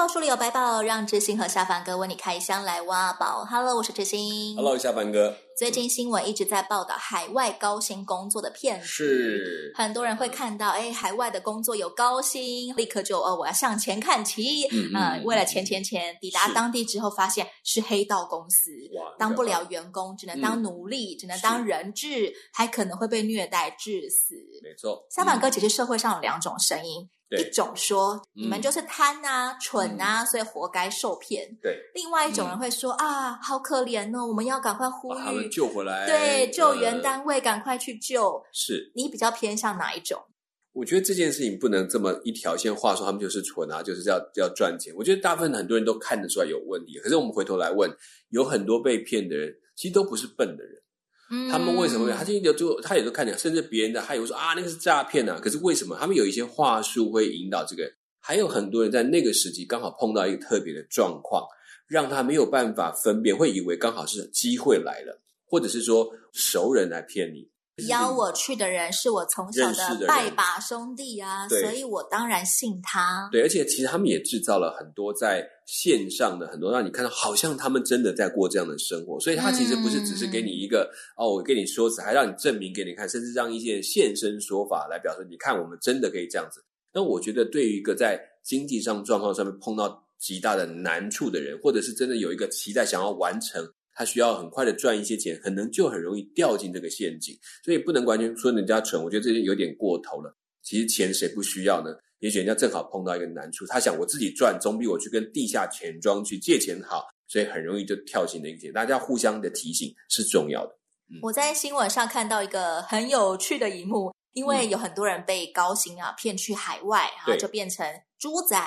宝书里有百宝，让知心和下凡哥为你开箱来挖宝。Hello，我是知心。Hello，下凡哥。最近新闻一直在报道海外高薪工作的骗子，是很多人会看到，哎，海外的工作有高薪，立刻就哦，我要向前看齐，嗯，呃、为了钱钱钱，抵达当地之后发现是黑道公司，当不了员工，只能当奴隶，嗯、只能当人质，还可能会被虐待致死。没错，下凡哥，其实社会上有两种声音。一种说、嗯、你们就是贪啊、蠢啊，嗯、所以活该受骗。对，另外一种人会说、嗯、啊，好可怜哦，我们要赶快呼吁他们救回来。对，救援单位赶快去救。是你比较偏向哪一种？我觉得这件事情不能这么一条线话说他们就是蠢啊，就是要要赚钱。我觉得大部分很多人都看得出来有问题，可是我们回头来问，有很多被骗的人其实都不是笨的人。他们为什么会？他就就他也都看见，甚至别人的他也会说啊，那个是诈骗啊。可是为什么他们有一些话术会引导这个？还有很多人在那个时期刚好碰到一个特别的状况，让他没有办法分辨，会以为刚好是机会来了，或者是说熟人来骗你。邀我去的人是我从小的拜把兄弟啊，所以我当然信他。对，而且其实他们也制造了很多在线上的很多让你看到，好像他们真的在过这样的生活。所以他其实不是只是给你一个、嗯、哦，我跟你说辞，还让你证明给你看，甚至让一些现身说法来表示，你看我们真的可以这样子。那我觉得，对于一个在经济上状况上面碰到极大的难处的人，或者是真的有一个期待想要完成。他需要很快的赚一些钱，可能就很容易掉进这个陷阱，所以不能完全说人家蠢。我觉得这些有点过头了。其实钱谁不需要呢？也许人家正好碰到一个难处，他想我自己赚总比我去跟地下钱庄去借钱好，所以很容易就跳进那个陷阱。大家互相的提醒是重要的。嗯、我在新闻上看到一个很有趣的一幕，因为有很多人被高薪啊骗去海外，然后就变成猪仔，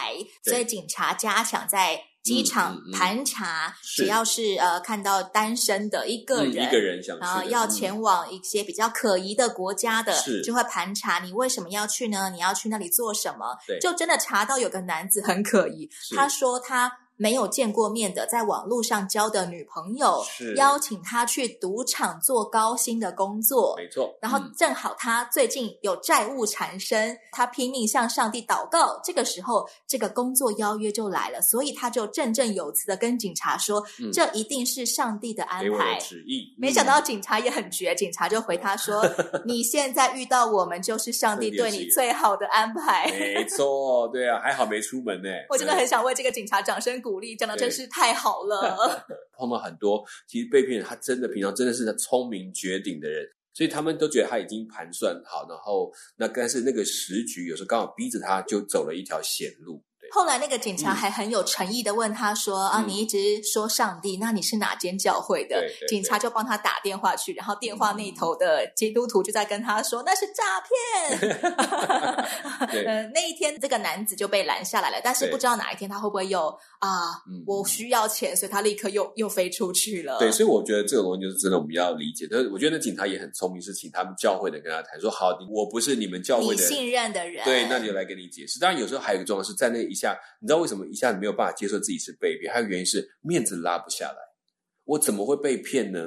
所以警察加强在。机场盘查，只要是呃看到单身的一个人，嗯、一个人想去，然后要前往一些比较可疑的国家的，是就会盘查你为什么要去呢？你要去那里做什么？对，就真的查到有个男子很可疑，他说他。没有见过面的，在网络上交的女朋友，邀请他去赌场做高薪的工作，没错。然后正好他最近有债务缠身，嗯、他拼命向上帝祷告。这个时候，这个工作邀约就来了，所以他就振振有词的跟警察说：“嗯、这一定是上帝的安排。”旨意。没想到警察也很绝，警察就回他说：“你现在遇到我们，就是上帝对你最好的安排。”没错，对啊，还好没出门呢。我真的很想为这个警察掌声。鼓励讲的真是太好了。碰到很多其实被骗人，他真的平常真的是聪明绝顶的人，所以他们都觉得他已经盘算好，然后那但是那个时局有时候刚好逼着他就走了一条险路。后来那个警察还很有诚意的问他说：“嗯、啊，你一直说上帝，那你是哪间教会的？”警察就帮他打电话去，然后电话那头的基督徒就在跟他说：“那是诈骗。” 呃，那一天这个男子就被拦下来了，但是不知道哪一天他会不会又啊，我需要钱，所以他立刻又又飞出去了。对，所以我觉得这个东西就是真的，我们要理解。但是我觉得那警察也很聪明，是请他们教会的跟他谈说：“好，我不是你们教会的信任的人，对，那你就来跟你解释。”当然，有时候还有一个状况是在那一。下，你知道为什么一下子没有办法接受自己是被骗？还有原因是面子拉不下来。我怎么会被骗呢？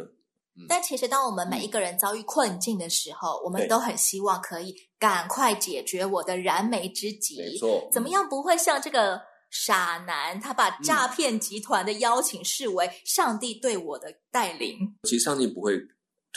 嗯、但其实，当我们每一个人遭遇困境的时候，嗯、我们都很希望可以赶快解决我的燃眉之急。没错，怎么样不会像这个傻男，他把诈骗集团的邀请视为上帝对我的带领？其实上帝不会。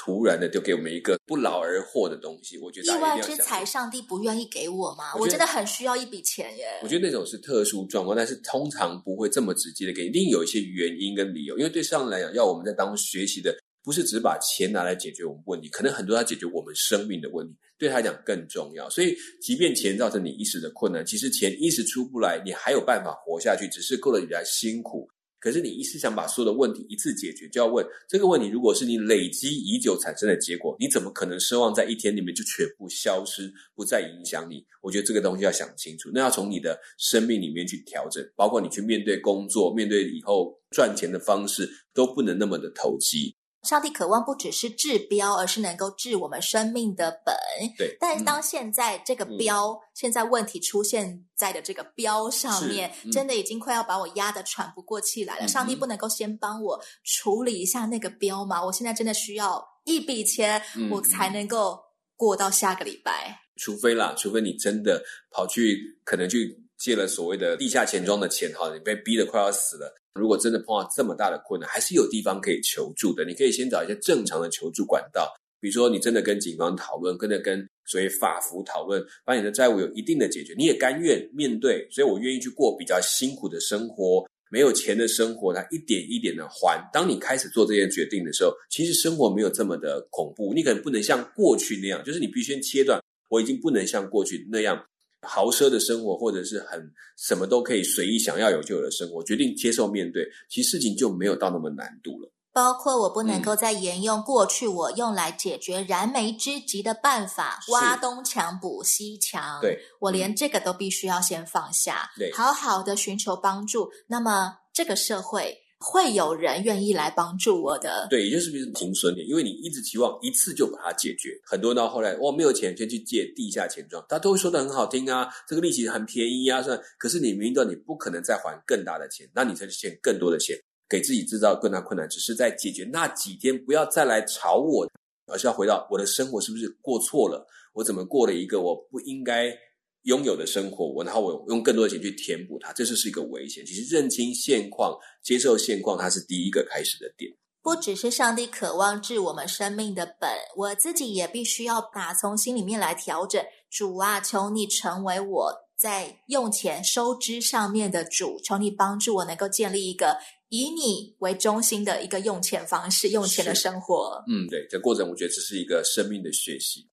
突然的就给我们一个不劳而获的东西，我觉得意外之财，上帝不愿意给我吗？我，我真的很需要一笔钱耶。我觉得那种是特殊状况，但是通常不会这么直接的给，一定有一些原因跟理由。因为对上帝来讲，要我们在当中学习的，不是只把钱拿来解决我们问题，可能很多要解决我们生命的问题，对他来讲更重要。所以，即便钱造成你一时的困难，其实钱一时出不来，你还有办法活下去，只是过得比较辛苦。可是你一是想把所有的问题一次解决，就要问这个问题：如果是你累积已久产生的结果，你怎么可能奢望在一天里面就全部消失，不再影响你？我觉得这个东西要想清楚。那要从你的生命里面去调整，包括你去面对工作、面对以后赚钱的方式，都不能那么的投机。上帝渴望不只是治标，而是能够治我们生命的本。对。但是当现在这个标，嗯、现在问题出现在的这个标上面，嗯、真的已经快要把我压得喘不过气来了。嗯、上帝不能够先帮我处理一下那个标吗？我现在真的需要一笔钱，嗯、我才能够过到下个礼拜。除非啦，除非你真的跑去，可能去借了所谓的地下钱庄的钱，哈，你被逼得快要死了。如果真的碰到这么大的困难，还是有地方可以求助的。你可以先找一些正常的求助管道，比如说你真的跟警方讨论，跟着跟所谓法服讨论，把你的债务有一定的解决，你也甘愿面对。所以我愿意去过比较辛苦的生活，没有钱的生活，它一点一点的还。当你开始做这件决定的时候，其实生活没有这么的恐怖。你可能不能像过去那样，就是你必须先切断。我已经不能像过去那样。豪奢的生活，或者是很什么都可以随意想要有就有的生活，决定接受面对，其实事情就没有到那么难度了。包括我不能够再沿用过去我用来解决燃眉之急的办法，嗯、挖东墙补西墙。对，我连这个都必须要先放下，对，好好的寻求帮助。那么这个社会。会有人愿意来帮助我的，对，也就是比如停损点，因为你一直期望一次就把它解决，很多人到后来我没有钱，先去借地下钱庄，他都会说的很好听啊，这个利息很便宜啊，算，可是你明知道你不可能再还更大的钱，那你才去欠更多的钱，给自己制造更大困难，只是在解决那几天，不要再来吵我，而是要回到我的生活是不是过错了，我怎么过了一个我不应该。拥有的生活，我然后我用更多的钱去填补它，这就是一个危险。其实认清现况、接受现况，它是第一个开始的点。不只是上帝渴望治我们生命的本，我自己也必须要打从心里面来调整。主啊，求你成为我在用钱收支上面的主，求你帮助我能够建立一个以你为中心的一个用钱方式、用钱的生活。嗯，对，这过程我觉得这是一个生命的学习。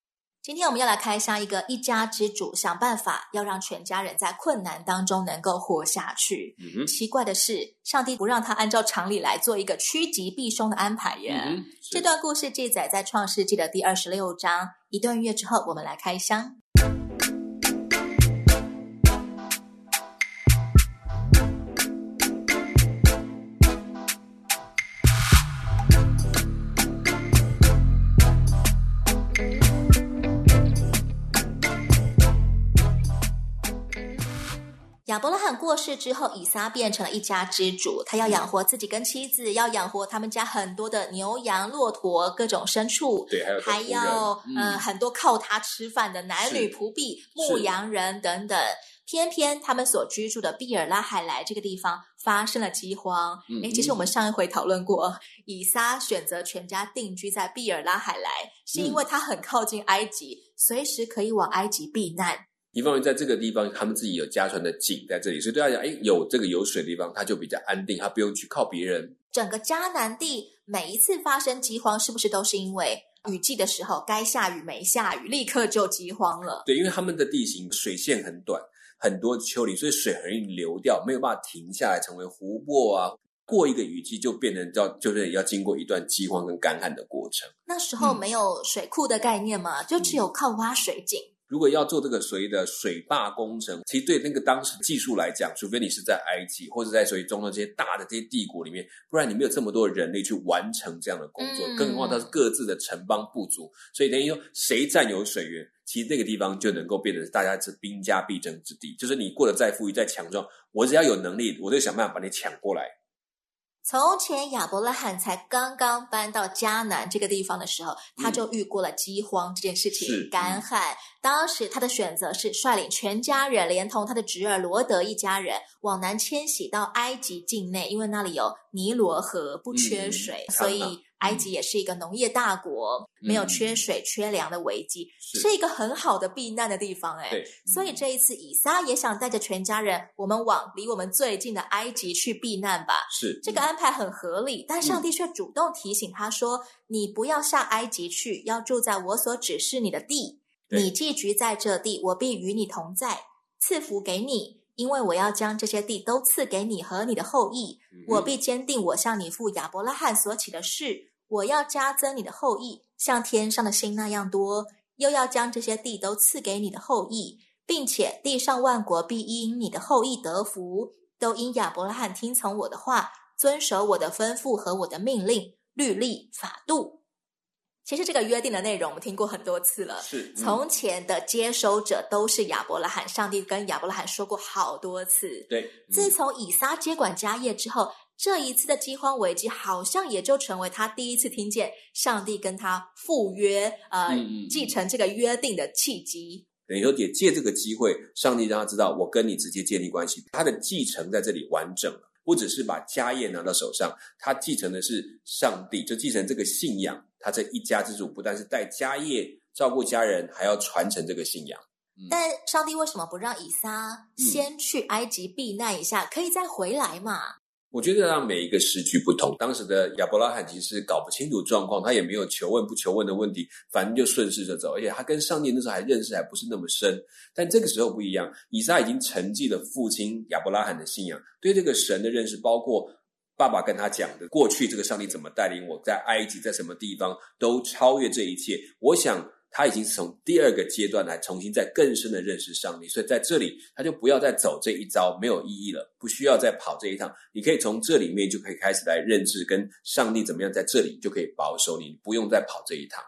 今天我们要来开箱一个一家之主，想办法要让全家人在困难当中能够活下去。嗯。奇怪的是，上帝不让他按照常理来做一个趋吉避凶的安排耶。嗯，这段故事记载在创世纪的第二十六章。一段月之后，我们来开箱。亚伯拉罕过世之后，以撒变成了一家之主。他要养活自己跟妻子，要养活他们家很多的牛羊、骆驼、各种牲畜。对，还有还要嗯、呃、很多靠他吃饭的男女仆婢、牧羊人等等。偏偏他们所居住的毕尔拉海莱这个地方发生了饥荒。嗯，诶，其实我们上一回讨论过，以撒选择全家定居在毕尔拉海莱，是因为他很靠近埃及，随时可以往埃及避难。一方面，在这个地方，他们自己有家传的井在这里，所以对他讲，哎，有这个有水的地方，他就比较安定，他不用去靠别人。整个迦南地每一次发生饥荒，是不是都是因为雨季的时候该下雨没下雨，立刻就饥荒了？对，因为他们的地形水线很短，很多丘陵，所以水很容易流掉，没有办法停下来成为湖泊啊。过一个雨季就变成叫，就是要经过一段饥荒跟干旱的过程。那时候没有水库的概念嘛，嗯、就只有靠挖水井。如果要做这个所谓的水坝工程，其实对那个当时技术来讲，除非你是在埃及或者在所谓中东这些大的这些帝国里面，不然你没有这么多的人力去完成这样的工作。嗯、更何况它是各自的城邦部族，所以等于说谁占有水源，其实那个地方就能够变成大家是兵家必争之地。就是你过得再富裕再强壮，我只要有能力，我就想办法把你抢过来。从前亚伯拉罕才刚刚搬到迦南这个地方的时候，他就遇过了饥荒这件事情，嗯、干旱。当时他的选择是率领全家人，连同他的侄儿罗德一家人往南迁徙到埃及境内，因为那里有尼罗河，不缺水，嗯、所以。埃及也是一个农业大国，没有缺水、缺粮的危机，是，是一个很好的避难的地方。哎，所以这一次以撒也想带着全家人，我们往离我们最近的埃及去避难吧。是，这个安排很合理，但上帝却主动提醒他说：“嗯、你不要下埃及去，要住在我所指示你的地。你寄居在这地，我必与你同在，赐福给你。”因为我要将这些地都赐给你和你的后裔，我必坚定我向你父亚伯拉罕所起的誓，我要加增你的后裔，像天上的星那样多，又要将这些地都赐给你的后裔，并且地上万国必因你的后裔得福，都因亚伯拉罕听从我的话，遵守我的吩咐和我的命令，律例、法度。其实这个约定的内容我们听过很多次了。是，嗯、从前的接收者都是亚伯拉罕，上帝跟亚伯拉罕说过好多次。对，嗯、自从以撒接管家业之后，这一次的饥荒危机好像也就成为他第一次听见上帝跟他赴约，呃，嗯、继承这个约定的契机。等于说，也借这个机会，上帝让他知道，我跟你直接建立关系，他的继承在这里完整了。不只是把家业拿到手上，他继承的是上帝，就继承这个信仰。他这一家之主不但是带家业、照顾家人，还要传承这个信仰。嗯、但上帝为什么不让以撒先去埃及避难一下，嗯、可以再回来嘛？我觉得让每一个时局不同，当时的亚伯拉罕其实搞不清楚状况，他也没有求问不求问的问题，反正就顺势着走，而且他跟上帝那时候还认识还不是那么深。但这个时候不一样，以撒已经承继了父亲亚伯拉罕的信仰，对这个神的认识，包括爸爸跟他讲的过去这个上帝怎么带领我在埃及，在什么地方，都超越这一切。我想。他已经从第二个阶段来重新再更深的认识上帝，所以在这里他就不要再走这一招，没有意义了，不需要再跑这一趟。你可以从这里面就可以开始来认知跟上帝怎么样，在这里就可以保守你，不用再跑这一趟。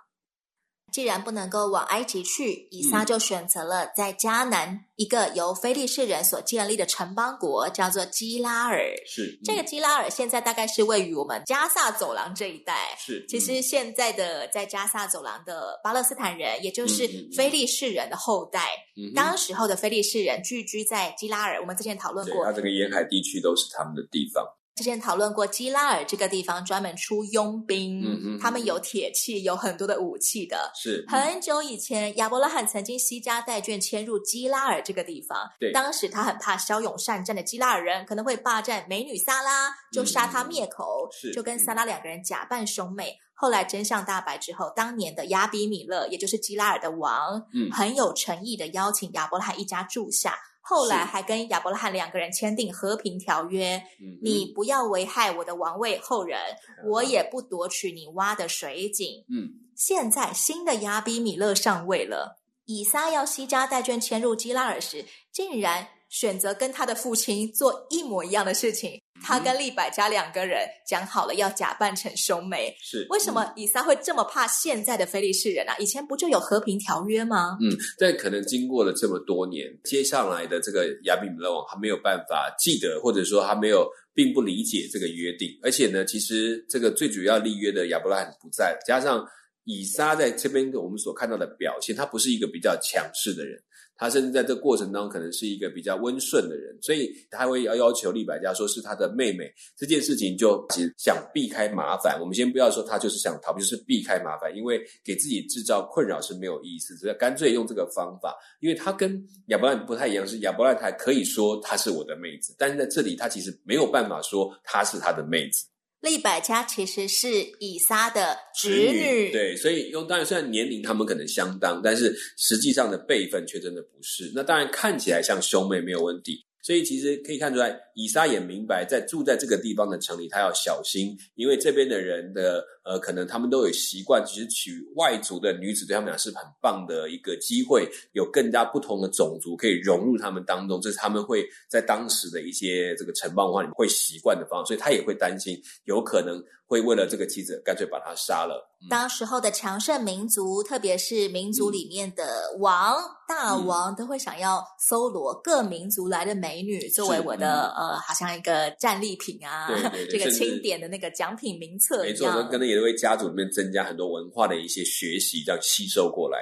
既然不能够往埃及去，以撒就选择了在迦南一个由非利士人所建立的城邦国，叫做基拉尔。是、嗯、这个基拉尔现在大概是位于我们加萨走廊这一带。是，其实现在的在加萨走廊的巴勒斯坦人，也就是非利士人的后代。嗯，当时候的非利士人聚居在基拉尔，我们之前讨论过，他这个沿海地区都是他们的地方。之前讨论过，基拉尔这个地方专门出佣兵，嗯嗯，他们有铁器，有很多的武器的。是很久以前，亚伯拉罕曾经西家带眷迁入基拉尔这个地方。对，当时他很怕骁勇善战的基拉尔人可能会霸占美女萨拉，就杀他灭口。是，就跟萨拉两个人假扮兄妹。后来真相大白之后，当年的亚比米勒，也就是基拉尔的王，嗯，很有诚意的邀请亚伯拉罕一家住下。后来还跟亚伯拉罕两个人签订和平条约，嗯、你不要危害我的王位后人，嗯、我也不夺取你挖的水井。嗯，现在新的亚比米勒上位了，以撒要西加带眷迁入基拉尔时，竟然。选择跟他的父亲做一模一样的事情，他跟利百加两个人讲好了要假扮成兄妹。是为什么以撒会这么怕现在的非利士人啊？以前不就有和平条约吗？嗯，但可能经过了这么多年，接下来的这个亚比米勒王他没有办法记得，或者说他没有并不理解这个约定。而且呢，其实这个最主要立约的亚伯拉罕不在，加上以撒在这边我们所看到的表现，他不是一个比较强势的人。他甚至在这过程当中可能是一个比较温顺的人，所以他会要要求利百加说是他的妹妹，这件事情就其实想避开麻烦。我们先不要说他就是想逃避，就是避开麻烦，因为给自己制造困扰是没有意思，所以干脆用这个方法。因为他跟亚伯兰不太一样，是亚伯兰还可以说她是我的妹子，但是在这里他其实没有办法说她是他的妹子。利百加其实是以撒的侄女，侄女，对，所以用当然虽然年龄他们可能相当，但是实际上的辈分却真的不是。那当然看起来像兄妹没有问题。所以其实可以看出来，以撒也明白，在住在这个地方的城里，他要小心，因为这边的人的呃，可能他们都有习惯，其实娶外族的女子对他们俩是很棒的一个机会，有更加不同的种族可以融入他们当中，这是他们会在当时的一些这个城邦文化里面会习惯的方式，所以他也会担心，有可能会为了这个妻子，干脆把他杀了。嗯、当时候的强盛民族，特别是民族里面的王、嗯、大王，都会想要搜罗各民族来的美女，作为我的、嗯、呃，好像一个战利品啊，对对对，这个清点的那个奖品名册一样。没错，可能也会家族里面增加很多文化的一些学习，这样吸收过来。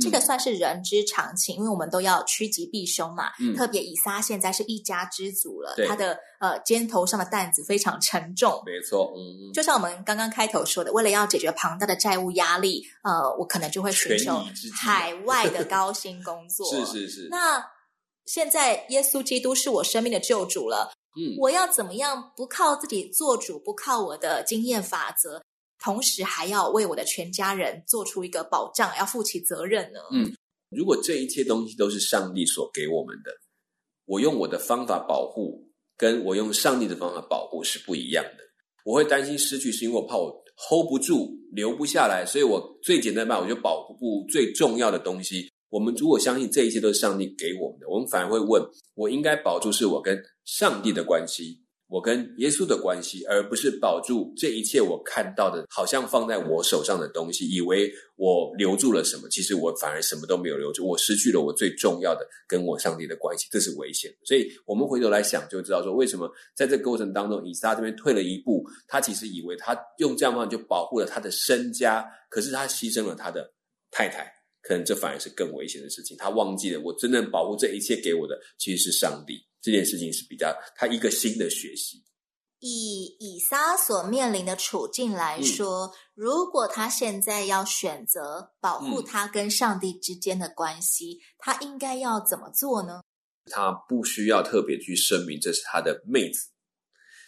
这个算是人之常情，因为我们都要趋吉避凶嘛。嗯，特别以撒现在是一家之主了，他的呃肩头上的担子非常沉重。没错，嗯，就像我们刚刚开头说的，为了要解决庞大的债务压力，呃，我可能就会寻求海外的高薪工作。是是是。那现在耶稣基督是我生命的救主了，嗯，我要怎么样不靠自己做主，不靠我的经验法则？同时还要为我的全家人做出一个保障，要负起责任呢。嗯，如果这一切东西都是上帝所给我们的，我用我的方法保护，跟我用上帝的方法保护是不一样的。我会担心失去，是因为我怕我 hold 不住，留不下来，所以我最简单的办法，我就保护最重要的东西。我们如果相信这一切都是上帝给我们的，我们反而会问：我应该保住是我跟上帝的关系，我跟耶稣的关系，而不是保住这一切我看到的，好像放在我手上的东西，以为我留住了什么，其实我反而什么都没有留住，我失去了我最重要的跟我上帝的关系，这是危险的。所以，我们回头来想，就知道说，为什么在这个过程当中，以撒这边退了一步，他其实以为他用这样方法就保护了他的身家，可是他牺牲了他的太太，可能这反而是更危险的事情。他忘记了，我真正保护这一切给我的，其实是上帝。这件事情是比较他一个新的学习。以以撒所面临的处境来说，嗯、如果他现在要选择保护他跟上帝之间的关系，嗯、他应该要怎么做呢？他不需要特别去声明这是他的妹子，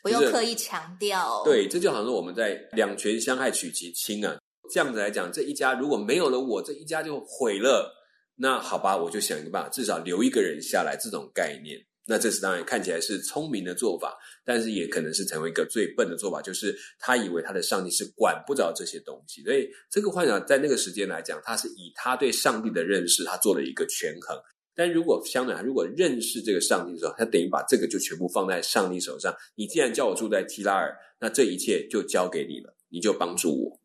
不用刻意强调。对，这就好像我们在两权相害取其轻啊，这样子来讲，这一家如果没有了我，这一家就毁了。那好吧，我就想一个办法，至少留一个人下来，这种概念。那这是当然看起来是聪明的做法，但是也可能是成为一个最笨的做法，就是他以为他的上帝是管不着这些东西，所以这个幻想在那个时间来讲，他是以他对上帝的认识，他做了一个权衡。但如果相反，如果认识这个上帝的时候，他等于把这个就全部放在上帝手上。你既然叫我住在提拉尔，那这一切就交给你了，你就帮助我。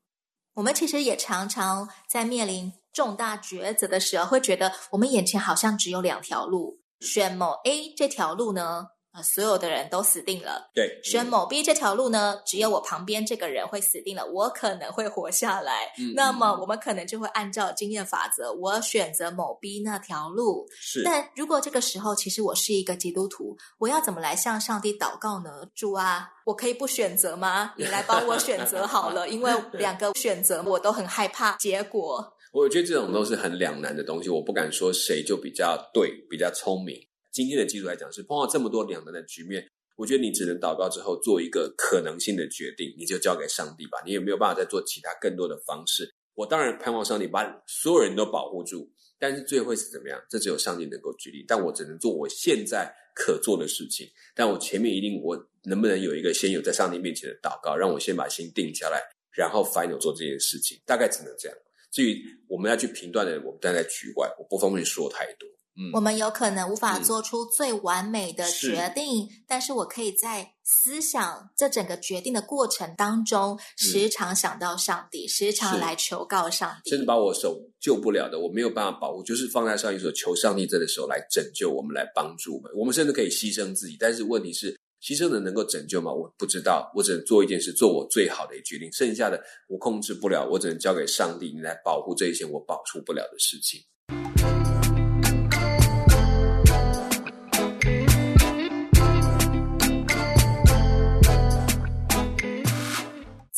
我们其实也常常在面临重大抉择的时候，会觉得我们眼前好像只有两条路。选某 A 这条路呢，啊，所有的人都死定了。对，选某 B 这条路呢，只有我旁边这个人会死定了，我可能会活下来。嗯，那么我们可能就会按照经验法则，我选择某 B 那条路。是，但如果这个时候其实我是一个基督徒，我要怎么来向上帝祷告呢？主啊，我可以不选择吗？你来帮我选择好了，因为 两个选择我都很害怕结果。我觉得这种都是很两难的东西，我不敢说谁就比较对、比较聪明。今天的基础来讲，是碰到这么多两难的局面，我觉得你只能祷告之后做一个可能性的决定，你就交给上帝吧。你也没有办法再做其他更多的方式。我当然盼望上帝把所有人都保护住，但是最后会是怎么样？这只有上帝能够决定。但我只能做我现在可做的事情。但我前面一定，我能不能有一个先有在上帝面前的祷告，让我先把心定下来，然后 final 做这件事情？大概只能这样。至于我们要去评断的人，我们站在局外，我不方便说太多。嗯，我们有可能无法做出最完美的决定，是，但是我可以在思想这整个决定的过程当中，时常想到上帝，嗯、时常来求告上帝，甚至把我手救不了的，我没有办法保护，就是放在上帝手，求上帝这个手来拯救我们，来帮助我们。我们甚至可以牺牲自己，但是问题是。牺牲的能够拯救吗？我不知道，我只能做一件事，做我最好的决定。剩下的我控制不了，我只能交给上帝，你来保护这一些我保护不了的事情。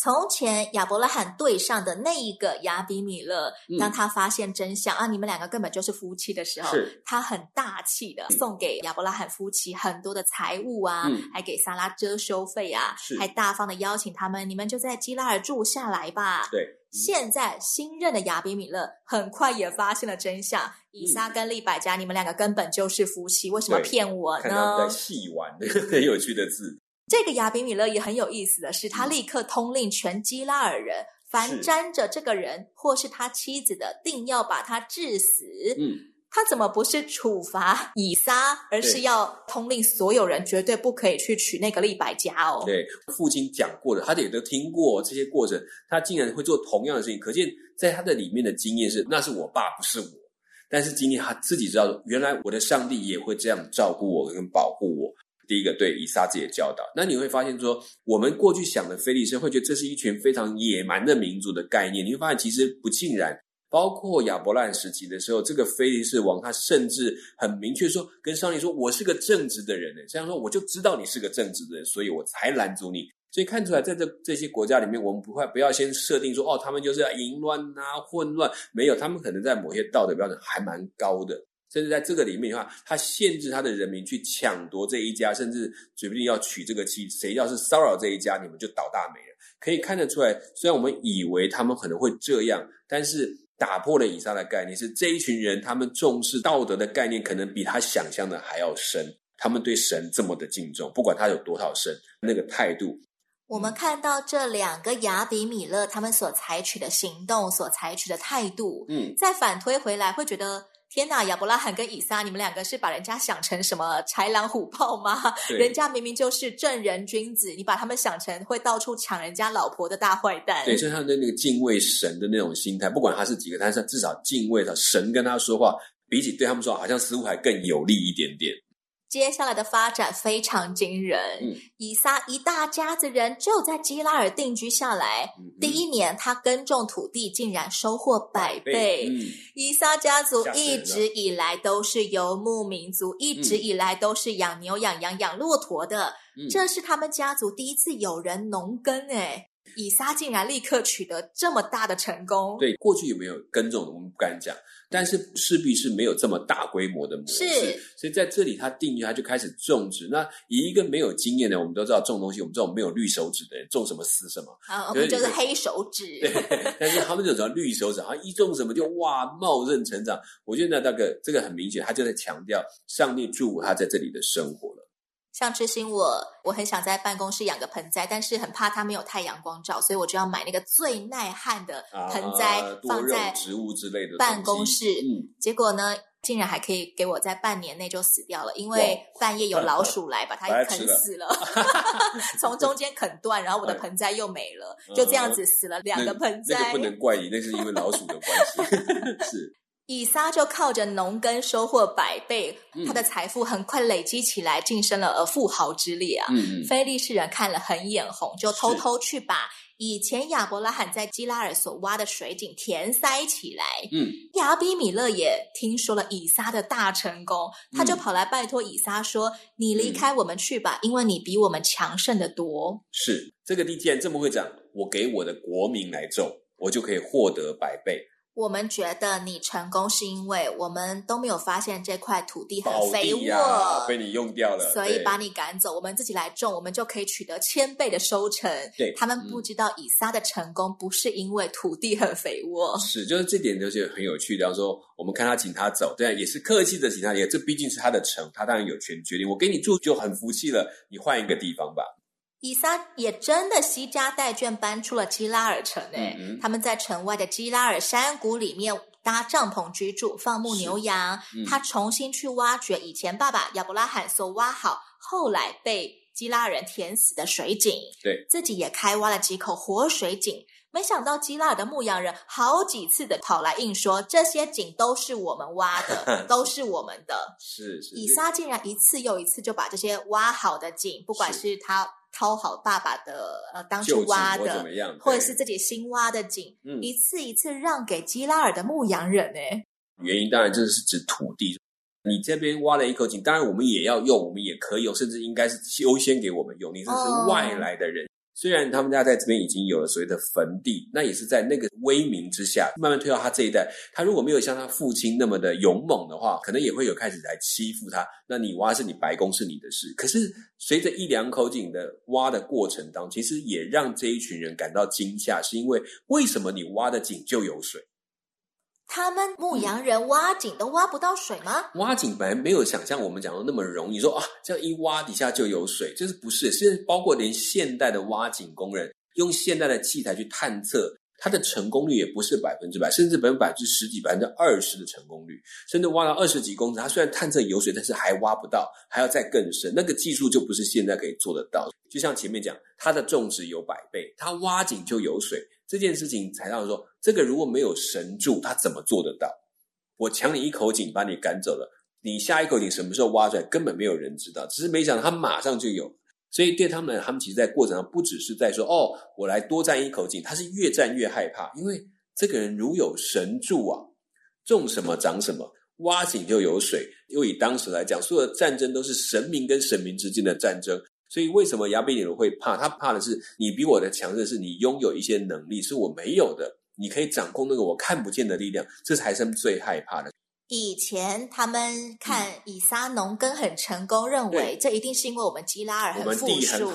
从前亚伯拉罕对上的那一个亚比米勒，当他发现真相、嗯、啊，你们两个根本就是夫妻的时候，是。他很大气的送给亚伯拉罕夫妻很多的财物啊，嗯、还给萨拉遮羞费啊，是。还大方的邀请他们，你们就在基拉尔住下来吧。对，嗯、现在新任的亚比米勒很快也发现了真相，以撒跟利百加，你们两个根本就是夫妻，为什么骗我呢？在戏玩，很有趣的字。这个亚比米勒也很有意思的是，他立刻通令全基拉尔人，凡沾着这个人或是他妻子的，定要把他致死。嗯，他怎么不是处罚以撒，而是要通令所有人绝对不可以去娶那个利百加哦？对，父亲讲过的，他也都听过这些过程，他竟然会做同样的事情，可见在他的里面的经验是，那是我爸，不是我。但是今天他自己知道，原来我的上帝也会这样照顾我跟保护我。第一个对以撒自己的教导，那你会发现说，我们过去想的菲利士会觉得这是一群非常野蛮的民族的概念，你会发现其实不尽然。包括亚伯兰时期的时候，这个菲利士王他甚至很明确说，跟上帝说：“我是个正直的人呢。”这样说我就知道你是个正直的人，所以我才拦阻你。所以看出来，在这这些国家里面，我们不会不要先设定说，哦，他们就是要淫乱啊、混乱，没有，他们可能在某些道德标准还蛮高的。甚至在这个里面的话，他限制他的人民去抢夺这一家，甚至指不定要娶这个妻。谁要是骚扰这一家，你们就倒大霉了。可以看得出来，虽然我们以为他们可能会这样，但是打破了以上的概念，是这一群人他们重视道德的概念，可能比他想象的还要深。他们对神这么的敬重，不管他有多少神，那个态度。我们看到这两个雅比米勒他们所采取的行动，所采取的态度，嗯，再反推回来，会觉得。天哪，亚伯拉罕跟以撒，你们两个是把人家想成什么豺狼虎豹吗？人家明明就是正人君子，你把他们想成会到处抢人家老婆的大坏蛋。对，所以他的那个敬畏神的那种心态，不管他是几个，但是至少敬畏他神跟他说话，比起对他们说，好像似乎还更有利一点点。接下来的发展非常惊人，嗯、以撒一大家子人就在基拉尔定居下来。嗯、第一年，他耕种土地，竟然收获百倍。百倍嗯、以撒家族一直以来都是游牧民族，一直以来都是养牛、养羊、养骆驼的。嗯、这是他们家族第一次有人农耕，哎，以撒竟然立刻取得这么大的成功。对，过去有没有耕种的，我们不敢讲。但是势必是没有这么大规模的模式，是所以在这里他定义，他就开始种植。那以一个没有经验的，我们都知道种东西，我们这种没有绿手指的人种什么死什么，啊，我们就是黑手指。对，但是他们这种绿手指，好像一种什么就哇茂盛成长。我觉得呢，那个这个很明显，他就在强调上帝祝福他在这里的生活了。像知心我，我很想在办公室养个盆栽，但是很怕它没有太阳光照，所以我就要买那个最耐旱的盆栽，啊、放在植物之类的办公室。嗯、结果呢，竟然还可以给我在半年内就死掉了，因为半夜有老鼠来把 它啃死了，从中间啃断，然后我的盆栽又没了，就这样子死了两个盆栽。那，那个不能怪你，那是因为老鼠的关系。是。以撒就靠着农耕收获百倍，嗯、他的财富很快累积起来，晋升了而富豪之列啊！嗯嗯，非利士人看了很眼红，就偷偷去把以前亚伯拉罕在基拉尔所挖的水井填塞起来。嗯，亚比米勒也听说了以撒的大成功，他就跑来拜托以撒说：“嗯、你离开我们去吧，因为你比我们强盛的多。”是这个地既然这么会讲，我给我的国民来种，我就可以获得百倍。我们觉得你成功是因为我们都没有发现这块土地很肥沃，啊，被你用掉了，所以把你赶走。我们自己来种，我们就可以取得千倍的收成。对，他们不知道以撒的成功不是因为土地很肥沃，是就是这点就是很有趣的。然后说我们看他请他走，对，也是客气的请他，也这毕竟是他的城，他当然有权决定。我给你住就很服气了，你换一个地方吧。以撒也真的携家带眷搬出了基拉尔城诶，他们在城外的基拉尔山谷里面搭帐篷居住，放牧牛羊。嗯、他重新去挖掘以前爸爸亚伯拉罕所挖好，后来被基拉尔人填死的水井，对，自己也开挖了几口活水井。没想到基拉尔的牧羊人好几次的跑来硬说，这些井都是我们挖的，都是我们的。是是，以撒竟然一次又一次就把这些挖好的井，不管是他。掏好爸爸的呃，当初挖的，或，或者是自己新挖的井，嗯、一次一次让给基拉尔的牧羊人呢？原因当然就是指土地。你这边挖了一口井，当然我们也要用，我们也可以用，甚至应该是优先给我们用。你这是外来的人。虽然他们家在这边已经有了所谓的坟地，那也是在那个威名之下，慢慢推到他这一代。他如果没有像他父亲那么的勇猛的话，可能也会有开始来欺负他。那你挖是你白宫是你的事。可是随着一两口井的挖的过程当中，其实也让这一群人感到惊吓，是因为为什么你挖的井就有水？他们牧羊人挖井都挖不到水吗？挖井本来没有想象我们讲的那么容易，说啊，这样一挖底下就有水，就是不是？现在包括连现代的挖井工人用现代的器材去探测，它的成功率也不是百分之百，甚至百分之十几、百分之二十的成功率，甚至挖到二十几公尺，它虽然探测有水，但是还挖不到，还要再更深，那个技术就不是现在可以做得到。就像前面讲，它的种植有百倍，它挖井就有水。这件事情才让说，这个如果没有神助，他怎么做得到？我抢你一口井，把你赶走了，你下一口井什么时候挖出来，根本没有人知道。只是没想到他马上就有，所以对他们，他们其实，在过程中不只是在说，哦，我来多占一口井，他是越占越害怕，因为这个人如有神助啊，种什么长什么，挖井就有水。又以当时来讲，所有的战争都是神明跟神明之间的战争。所以，为什么亚比米勒会怕？他怕的是你比我的强的是你拥有一些能力是我没有的，你可以掌控那个我看不见的力量，这才是最害怕的。以前他们看以撒农耕很成功，嗯、认为这一定是因为我们基拉尔很富庶。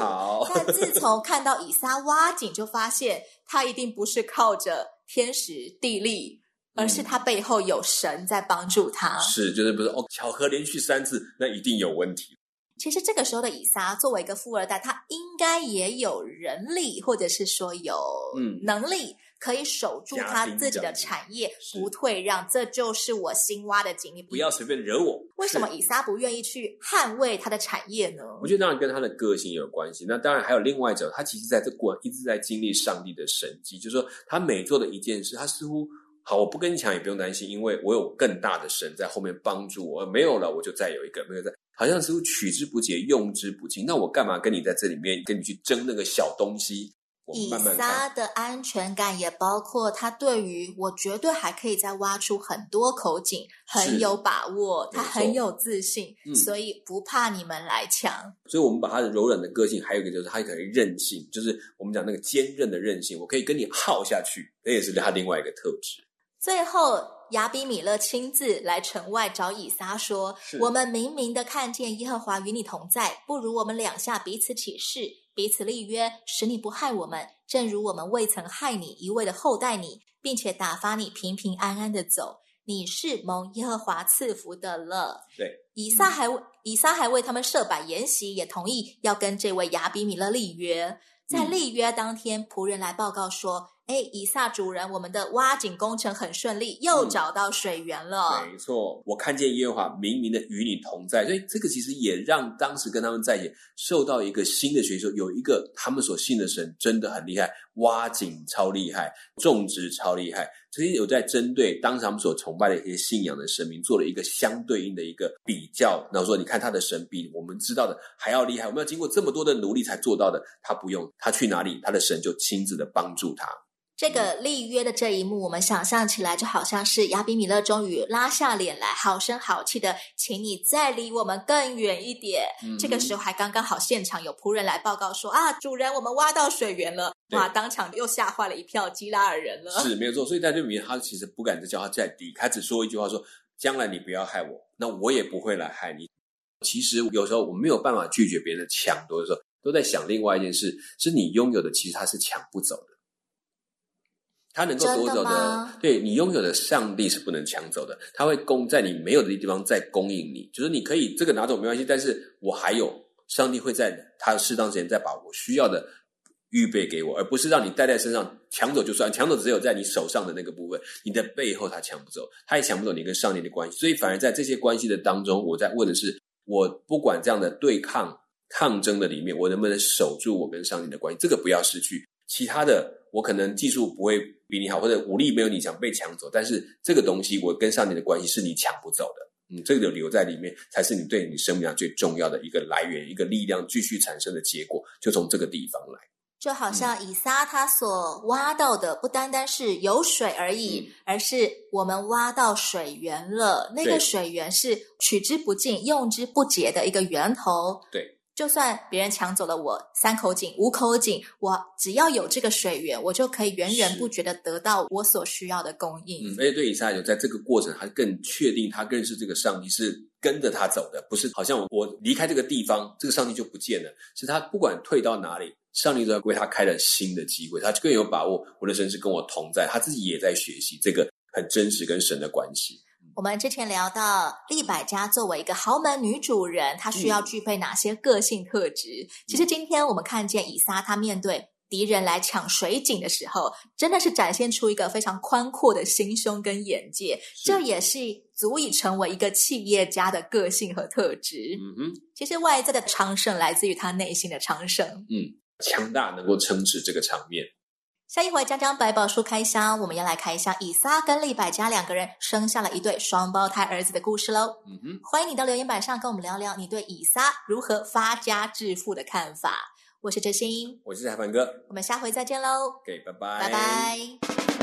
但自从看到以撒挖井，就发现他一定不是靠着天时地利，而是他背后有神在帮助他。是，就是不是哦？巧合连续三次，那一定有问题。其实这个时候的以撒作为一个富二代，他应该也有人力，或者是说有嗯能力，可以守住他自己的产业，不退让。这就是我新挖的井，你不要随便惹我。为什么以撒不愿意去捍卫他的产业呢？我觉得当然跟他的个性有关系。那当然还有另外一种，他其实在这过一直在经历上帝的神迹，就是说他每做的一件事，他似乎。好，我不跟你抢，也不用担心，因为我有更大的神在后面帮助我。没有了，我就再有一个，没有在，好像似乎取之不竭，用之不尽。那我干嘛跟你在这里面跟你去争那个小东西？我慢慢。以撒的安全感也包括他对于我绝对还可以再挖出很多口井，很有把握，他很有自信，嗯，所以不怕你们来抢。所以我们把他的柔软的个性，还有一个就是他可以韧性，就是我们讲那个坚韧的韧性，我可以跟你耗下去，这也是他另外一个特质。最后，亚比米勒亲自来城外找以撒说：“我们明明的看见耶和华与你同在，不如我们两下彼此起誓，彼此立约，使你不害我们，正如我们未曾害你，一味的厚待你，并且打发你平平安安的走。你是蒙耶和华赐福的了。”对，以撒还、嗯、以撒还为他们设摆筵席，也同意要跟这位亚比米勒立约。在立约当天，仆人来报告说。哎，以撒主人，我们的挖井工程很顺利，又找到水源了。嗯、没错，我看见耶和华明明的与你同在，所以这个其实也让当时跟他们在一起受到一个新的学习，有一个他们所信的神真的很厉害，挖井超厉害，种植超厉害。这些有在针对当时他们所崇拜的一些信仰的神明做了一个相对应的一个比较。然后说，你看他的神比我们知道的还要厉害，我们要经过这么多的努力才做到的，他不用，他去哪里，他的神就亲自的帮助他。这个立约的这一幕，我们想象起来就好像是亚比米勒终于拉下脸来，好声好气的，请你再离我们更远一点。嗯、这个时候还刚刚好，现场有仆人来报告说啊，主人，我们挖到水源了。哇，当场又吓坏了一票基拉尔人了。是 没有错，所以在这里面，他其实不敢再叫他再离，他只说一句话说：将来你不要害我，那我也不会来害你。其实有时候我们没有办法拒绝别人的抢夺的时候，都在想另外一件事：是你拥有的，其实他是抢不走的。他能够夺走的，的对你拥有的上帝是不能抢走的。他会供在你没有的地方再供应你，就是你可以这个拿走没关系，但是我还有上帝会在他适当时间再把我需要的预备给我，而不是让你带在身上抢走就算，抢走只有在你手上的那个部分，你的背后他抢不走，他也抢不走你跟上帝的关系。所以反而在这些关系的当中，我在问的是，我不管这样的对抗抗争的里面，我能不能守住我跟上帝的关系？这个不要失去，其他的。我可能技术不会比你好，或者武力没有你强，被抢走。但是这个东西，我跟上帝的关系是你抢不走的。嗯，这个留在里面，才是你对你生命上最重要的一个来源，一个力量继续产生的结果，就从这个地方来。就好像以撒他所挖到的，不单单是有水而已，嗯，而是我们挖到水源了。那个水源是取之不尽、用之不竭的一个源头。对。就算别人抢走了我三口井、五口井，我只要有这个水源，我就可以源源不绝的得到我所需要的供应。嗯，而且对以撒来讲，在这个过程，他更确定他认识这个上帝是跟着他走的，不是好像我我离开这个地方，这个上帝就不见了。是他不管退到哪里，上帝都要为他开了新的机会，他更有把握。我的神是跟我同在，他自己也在学习这个很真实跟神的关系。我们之前聊到利百家作为一个豪门女主人，她需要具备哪些个性特质？嗯、其实今天我们看见以撒，她面对敌人来抢水井的时候，真的是展现出一个非常宽阔的心胸跟眼界，这也是足以成为一个企业家的个性和特质。嗯哼，其实外在的昌盛来自于他内心的昌盛。嗯，强大能够撑持这个场面。下一回将将百宝书开箱，我们要来开一下以撒跟利百加两个人生下了一对双胞胎儿子的故事喽。嗯哼，欢迎你到留言板上跟我们聊聊你对以撒如何发家致富的看法。我是哲心，我是采凡哥，我们下回再见喽。OK，拜拜，拜拜。